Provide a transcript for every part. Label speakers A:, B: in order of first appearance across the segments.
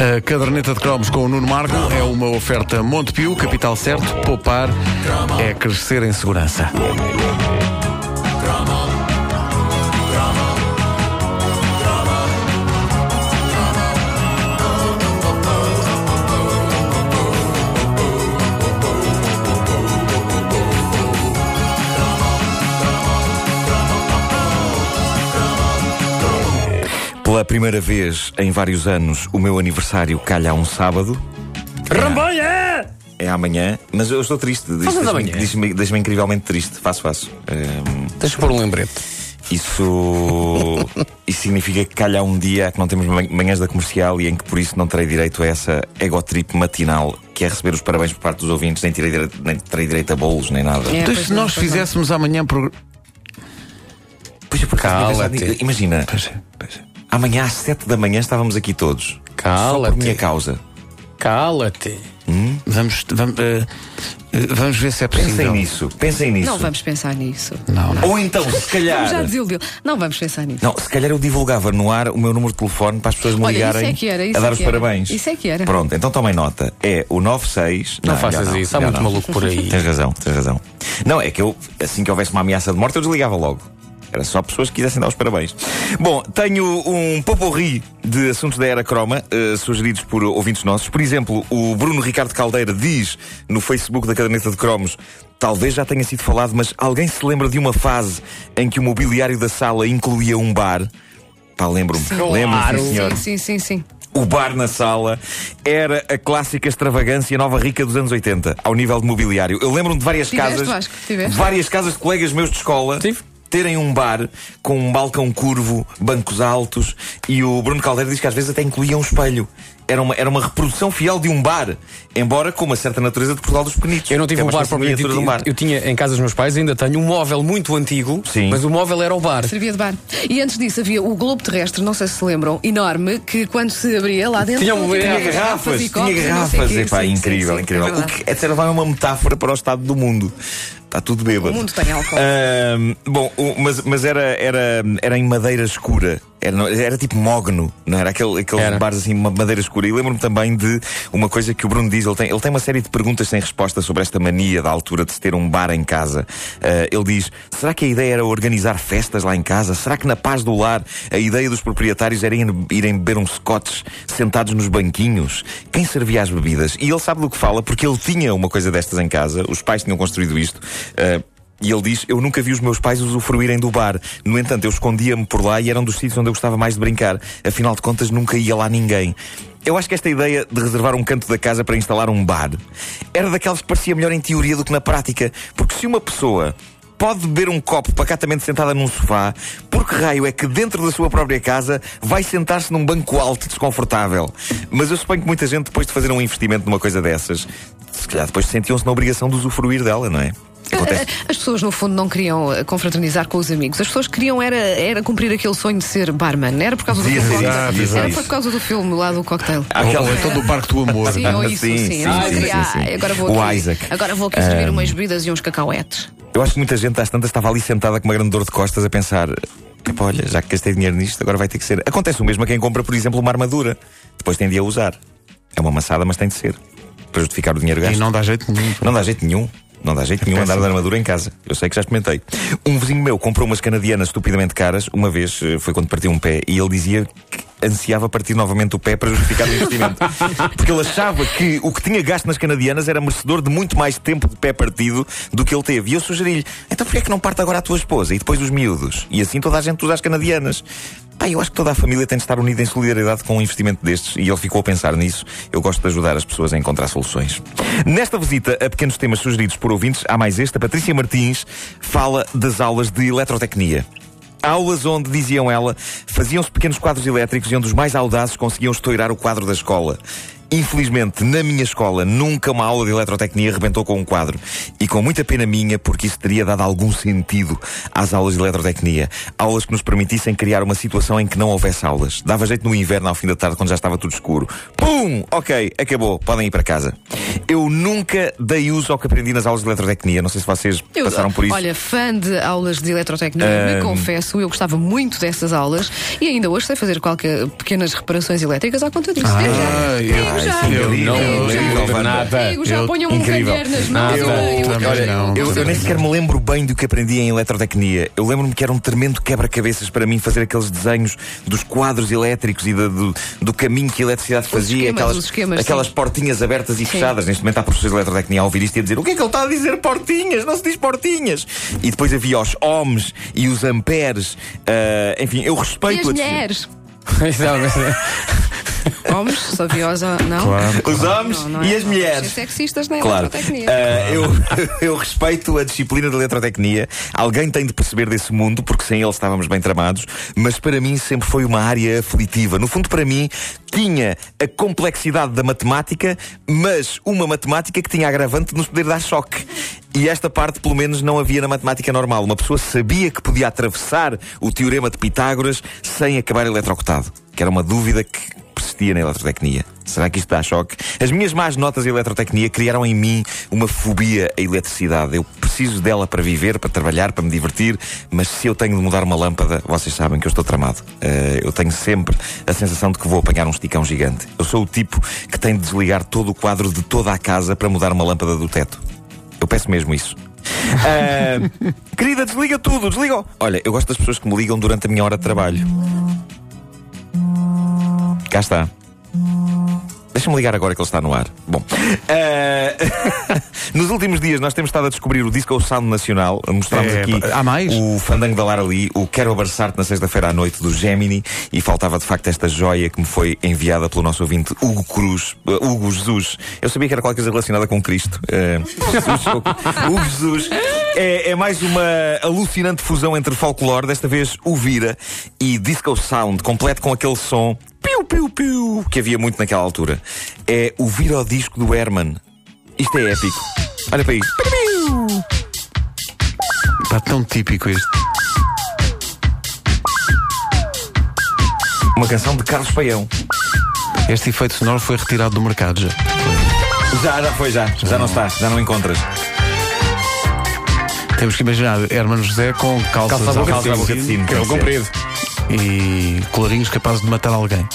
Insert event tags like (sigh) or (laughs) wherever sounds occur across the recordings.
A: A caderneta de cromos com o Nuno Marco é uma oferta Montepio, capital certo, poupar é crescer em segurança.
B: Primeira vez em vários anos, o meu aniversário calha a um sábado.
C: Ramboia!
B: É amanhã, mas eu estou triste.
C: Fazes
B: Deixa-me
C: amanhã?
B: deixa-me- deixa-me incrivelmente triste. Faço, faço. Ehm,
C: Deixa eu pôr um lembrete.
B: isso, (laughs) isso significa que calha a um dia que não temos man- manhãs da comercial e em que por isso não terei direito a essa egotrip matinal que é receber os parabéns por parte dos ouvintes, nem terei direito, nem terei direito a bolos, nem nada.
D: É,
A: Então, se nós fizéssemos amanhã. Pro...
B: Pois é, por acaso tinha pensado
C: Cala-te.
B: nisso. Imagina,
A: Pois é, pois é.
B: Amanhã às sete da manhã estávamos aqui todos. Só por
C: Cala-te.
B: minha causa.
C: Cala-te.
A: Vamos, vamos, eh, eh, vamos ver se é
B: Pensem
A: possível.
B: nisso, pensem nisso.
D: Não vamos pensar nisso.
A: Não, não.
B: Ou então, se calhar.
D: Vamos já desiludiu. Não vamos pensar nisso.
B: Não, se calhar eu divulgava no ar o meu número de telefone para as pessoas me
D: Olha, isso
B: ligarem
D: é que era, isso
B: a dar
D: é
B: os
D: era.
B: parabéns.
D: Isso é que era.
B: Pronto, então tomem nota. É o 96.
C: Não,
B: já
C: faças isso, há muito maluco por aí.
B: Tens razão, tens razão. Não, é que eu, assim que houvesse uma ameaça de morte, eu desligava logo. Era só pessoas que quisessem dar os parabéns. Bom, tenho um poporri de assuntos da era croma, eh, sugeridos por ouvintes nossos. Por exemplo, o Bruno Ricardo Caldeira diz no Facebook da Caderneta de Cromos Talvez já tenha sido falado, mas alguém se lembra de uma fase em que o mobiliário da sala incluía um bar? Pá, lembro-me. Lembro-me, sim, senhor.
D: Sim, sim, sim, sim.
B: O bar na sala era a clássica extravagância nova rica dos anos 80, ao nível de mobiliário. Eu lembro-me de várias
D: Tiveste,
B: casas.
D: Vasco? Tiveste?
B: Várias casas de colegas meus de escola.
C: Tive.
B: Terem um bar com um balcão curvo, bancos altos e o Bruno Caldeira diz que às vezes até incluía um espelho. Era uma, era uma reprodução fiel de um bar, embora com uma certa natureza de Portugal dos Pequenitos.
C: Eu não tive
B: é
C: um bar propriamente
B: miniatura de um bar.
C: Eu tinha em casa dos meus pais, ainda tenho um móvel muito antigo,
B: Sim.
C: mas o móvel era o bar.
D: Servia de bar. E antes disso havia o globo terrestre, não sei se se lembram, enorme, que quando se abria lá dentro.
C: Tinha um-
D: tinha
B: Tinha garrafas,
D: e
B: tinha garrafas. Epá,
D: Sim,
B: incrível,
D: sim,
B: incrível.
D: é
B: o que é de certa forma uma metáfora para o estado do mundo. Está tudo bêbado.
D: O mundo tem álcool.
B: Bom, mas, mas era, era, era em madeira escura. Era, era tipo mogno, não era? Aquele, aqueles
C: Era.
B: bares assim, uma madeira escura. E lembro-me também de uma coisa que o Bruno diz: ele tem, ele tem uma série de perguntas sem resposta sobre esta mania da altura de se ter um bar em casa. Ah, ele diz: será que a ideia era organizar festas lá em casa? Será que na paz do lar a ideia dos proprietários era irem, beber uns scotches sentados nos banquinhos? Quem servia as bebidas? E ele sabe do que fala porque ele tinha uma coisa destas em casa, os pais tinham construído isto. Ah, e ele diz: Eu nunca vi os meus pais usufruírem do bar. No entanto, eu escondia-me por lá e era um dos sítios onde eu gostava mais de brincar. Afinal de contas, nunca ia lá ninguém. Eu acho que esta ideia de reservar um canto da casa para instalar um bar era daquelas que parecia melhor em teoria do que na prática. Porque se uma pessoa pode beber um copo pacatamente sentada num sofá, por que raio é que dentro da sua própria casa vai sentar-se num banco alto e desconfortável? Mas eu suponho que muita gente, depois de fazer um investimento numa coisa dessas, se calhar depois sentiam-se na obrigação de usufruir dela, não é? Acontece. (laughs)
D: As pessoas, no fundo, não queriam eh, confraternizar com os amigos. As pessoas queriam era, era cumprir aquele sonho de ser barman. Era por causa do filme.
B: ser isso,
D: Era por causa do filme lá do cocktail.
B: Aquela-
A: ou então do Parque do Amor.
D: Sim, ou isso,
B: Sim,
D: sim.
B: sim,
D: Ah,
B: sim, sim.
D: Agora vou
B: O
D: aqui,
B: Isaac.
D: Agora vou aqui servir umas bebidas e uns cacauetes.
B: Eu acho que muita gente às tantas estava ali sentada com uma grande dor de costas a pensar: "Epá, olha, já que gastei dinheiro nisto, agora vai ter que ser. Acontece o mesmo a quem compra, por exemplo, uma armadura. Depois tem de a usar. É uma maçada, mas tem de ser. Para justificar o dinheiro gasto.
A: E não dá jeito nenhum.
B: Não dá jeito nenhum. Não dá jeito nenhum andar de armadura em casa. Eu sei que já experimentei. Um vizinho meu comprou umas canadianas estupidamente caras. Uma vez eh, foi quando partiu um pé e ele dizia que ansiava partir novamente o pé para justificar o investimento. (laughs) Porque ele achava que o que tinha gasto nas canadianas era merecedor de muito mais tempo de pé partido do que ele teve. E eu sugeri-lhe: então porquê é que não parte agora a tua esposa e depois os miúdos? E assim toda a gente usa as canadianas. Pá, eu acho que toda a família tem de estar unida em solidariedade com um investimento destes e ele ficou a pensar nisso. Eu gosto de ajudar as pessoas a encontrar soluções. Nesta visita a pequenos temas sugeridos por ouvintes, há mais este. A Patrícia Martins fala das aulas de eletrotecnia. Aulas onde, diziam ela, faziam-se pequenos quadros elétricos e onde os mais audazes conseguiam estourar o quadro da escola. Infelizmente, na minha escola, nunca uma aula de eletrotecnia rebentou com um quadro. E com muita pena minha, porque isso teria dado algum sentido às aulas de eletrotecnia. Aulas que nos permitissem criar uma situação em que não houvesse aulas. Dava jeito no inverno, ao fim da tarde, quando já estava tudo escuro. Pum! Ok, acabou. Podem ir para casa. Eu nunca dei uso ao que aprendi nas aulas de eletrotecnia. Não sei se vocês
D: Eu,
B: passaram por isso.
D: Olha, fã de aulas de eletrotecnia, me confesso, eu gostava muito dessas aulas e ainda hoje sei fazer qualquer pequenas reparações elétricas à conta disso.
A: Ah, eu-
D: Digo já.
B: sim, eu-
D: Digo
B: não, de nada.
D: Digo já, ponham um
B: incrível.
D: calher nas mãos.
A: Eu-
D: e
A: não,
B: eu, nem sequer me lembro bem do que aprendi em eletrotecnia. Eu lembro-me que era um tremendo quebra-cabeças para mim fazer aqueles desenhos dos quadros elétricos e do, do caminho que a eletricidade fazia,
D: esquemas,
B: aquelas,
D: esquemas,
B: aquelas
D: sim.
B: portinhas abertas e fechadas. Neste momento há professores de eletrotecnia a ouvir isto e a dizer: o que é que ele está a dizer? Portinhas, não se diz portinhas. E depois havia os ohms e os amperes. Ah, enfim, eu
D: E
B: respeito
D: as
B: a
D: mulheres? (laughs)
C: é
D: Homens, sabiosa, não?
A: Claro.
B: Os homens
D: Não, não
B: e
D: é-
B: as
D: não
B: mulheres.
D: ser sexistas na
B: Claro.
D: eletrotecnia.
B: Ah, eu, (laughs) eu respeito a disciplina de eletrotecnia. Alguém tem de perceber desse mundo, porque sem ele estávamos bem tramados. Mas para mim sempre foi uma área aflitiva. No fundo, para mim, tinha a complexidade da matemática, mas uma matemática que tinha agravante de nos poder dar choque. E esta parte, pelo menos, não havia na matemática normal. Uma pessoa sabia que podia atravessar o teorema de Pitágoras sem acabar eletrocutado. Que era uma dúvida que persistia na eletrotecnia. Será que isto dá choque? As minhas más notas em eletrotecnia criaram em mim uma fobia à eletricidade. Eu preciso dela para viver, para trabalhar, para me divertir, mas se eu tenho de mudar uma lâmpada, vocês sabem que eu estou tramado. Eh, eu tenho sempre a sensação de que vou apanhar um esticão gigante. Eu sou o tipo que tem de desligar todo o quadro de toda a casa para mudar uma lâmpada do teto. Eu peço mesmo isso. Ah, (laughs) querida, desliga tudo, desliga. Olha, eu gosto das pessoas que me ligam durante a minha hora de trabalho. Cá está. Deixa-me ligar agora que ele está no ar. Bom, eh, (laughs) nos últimos dias nós temos estado a descobrir o Disco Sound Nacional. Mostramos
A: É,
B: aqui
A: há mais?
B: o Fandango da Lara Lee, o Quero Abraçar-te na sexta-feira à noite do Gemini e faltava de facto esta joia que me foi enviada pelo nosso ouvinte Hugo Cruz, eh, Hugo Jesus. Eu sabia que era qualquer coisa relacionada com Cristo. Eh, (laughs) Jesus, Hugo Jesus. É, é mais uma alucinante fusão entre folclore, desta vez o Vira, e Disco Sound, completo com aquele som piu, piu, piu, que havia muito naquela altura. É o Vira ao disco do Herman. Isto é épico. Olha para isto.
A: Pá, tão típico isto.
B: Uma canção de Carlos Paião.
A: Este efeito sonoro foi retirado do mercado já.
B: Já, já foi, já. Já não está, já não encontras.
A: Temos que imaginar Hermano José com calças
C: Calça à boca
B: de boca de sino.
C: Cabelo comprido.
A: e colarinhos capazes de matar alguém.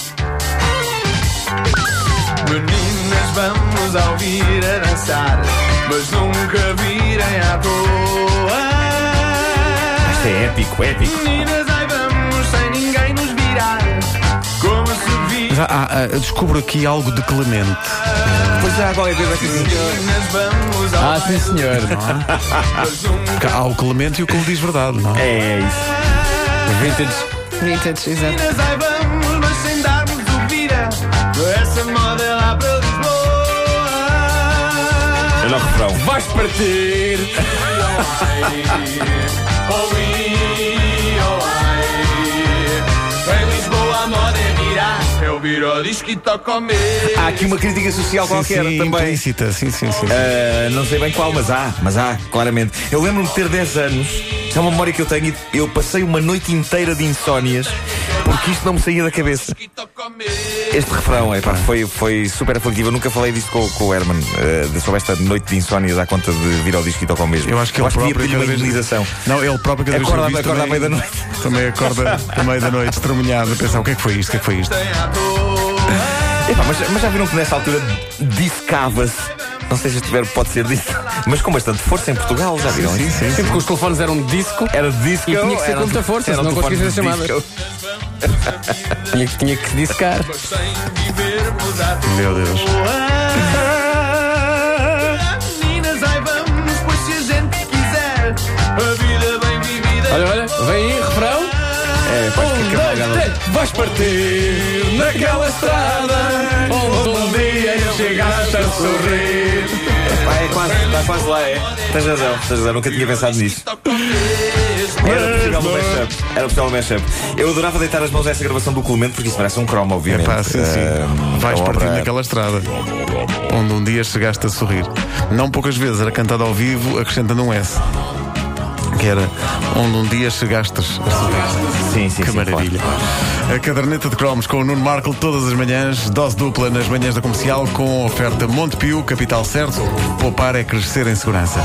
E: Meninas, vamos ao vir a dançar, mas nunca virem à toa.
B: Isto é épico, épico.
E: Meninas,
A: Já há, há, descubro aqui algo de Clemente.
B: Pois já há qualquer coisa aqui.
E: Meninas, vamos ao
C: Ah, sim, senhor.
E: nunca (laughs)
A: Porque Há o Clemente e o que ele diz verdade, não é?
B: É isso.
C: Vintage.
D: Vintage, exato.
E: É lá para Lisboa.
B: Olha o refrão.
C: Vais partir.
E: Virar. Eu viro ao disco e toco ao meio.
B: Há aqui uma crítica social
A: Sim,
B: qualquer
A: sim,
B: também.
A: implícita, sim, sim, sim.
B: Ah, não sei bem qual, mas há, mas há, claramente. Eu lembro-me de ter 10 anos, isto é uma memória que eu tenho, eu passei uma noite inteira de insónias porque isto não me saía da cabeça. Este refrão epá, foi, foi super aflitivo. Eu nunca falei disto com, com o Herman, de- sobre esta noite de insónias à conta de vir ao disco e tocar mesmo.
A: Eu acho que ele
B: devia
A: próprio
B: pedir uma
A: cada vez-
B: indenização.
A: Não, ele próprio cada vez
B: Acorda-
A: que isto
B: acorda à
A: também-
B: meia-da-noite.
A: Também acorda à meia da noite, estremunhado, a pensar o que é que foi isto, o que é que foi isto.
B: Epá, mas, mas já viram que nessa altura discava-se. Não sei se este verbo pode ser dito, mas com bastante força em Portugal, já viram
A: Sim,
B: isso?
A: sim,
C: Sim, porque os telefones eram de disco.
B: Era de disco.
C: E tinha que ser com muita força,
B: um
C: senão
B: telefone
C: conseguia fazer chamadas. (laughs) Tinha, que- tinha que se discar.
A: Meu Deus.
E: Meninas, ai vamos, pois se a gente quiser, a vida bem vivida.
C: Olha, olha, vem aí, refrão.
B: É, pá, que cavalgada.
C: Vais partir naquela estrada onde um dia chegaste a sorrir.
B: É está quase lá, é. Tens razão, tens razão, nunca tinha pensado nisso. Era possível o mashup. Era possível o mashup. Eu adorava deitar as mãos a essa gravação do Clemente, porque isso parece um cromo,
A: É
B: obviamente.
A: pá, sim, sim.
B: Ah,
A: Vais
B: a obra-
A: partindo naquela estrada onde um dia chegaste a sorrir. Não poucas vezes era cantado ao vivo, acrescentando um S. Que era onde um dia chegaste.
B: Sim, sim,
A: Que
B: sim,
A: maravilha. A caderneta de cromos com o Nuno Marco todas as manhãs, dose dupla nas manhãs da comercial com oferta Montepio, capital certo. Poupar é crescer em segurança.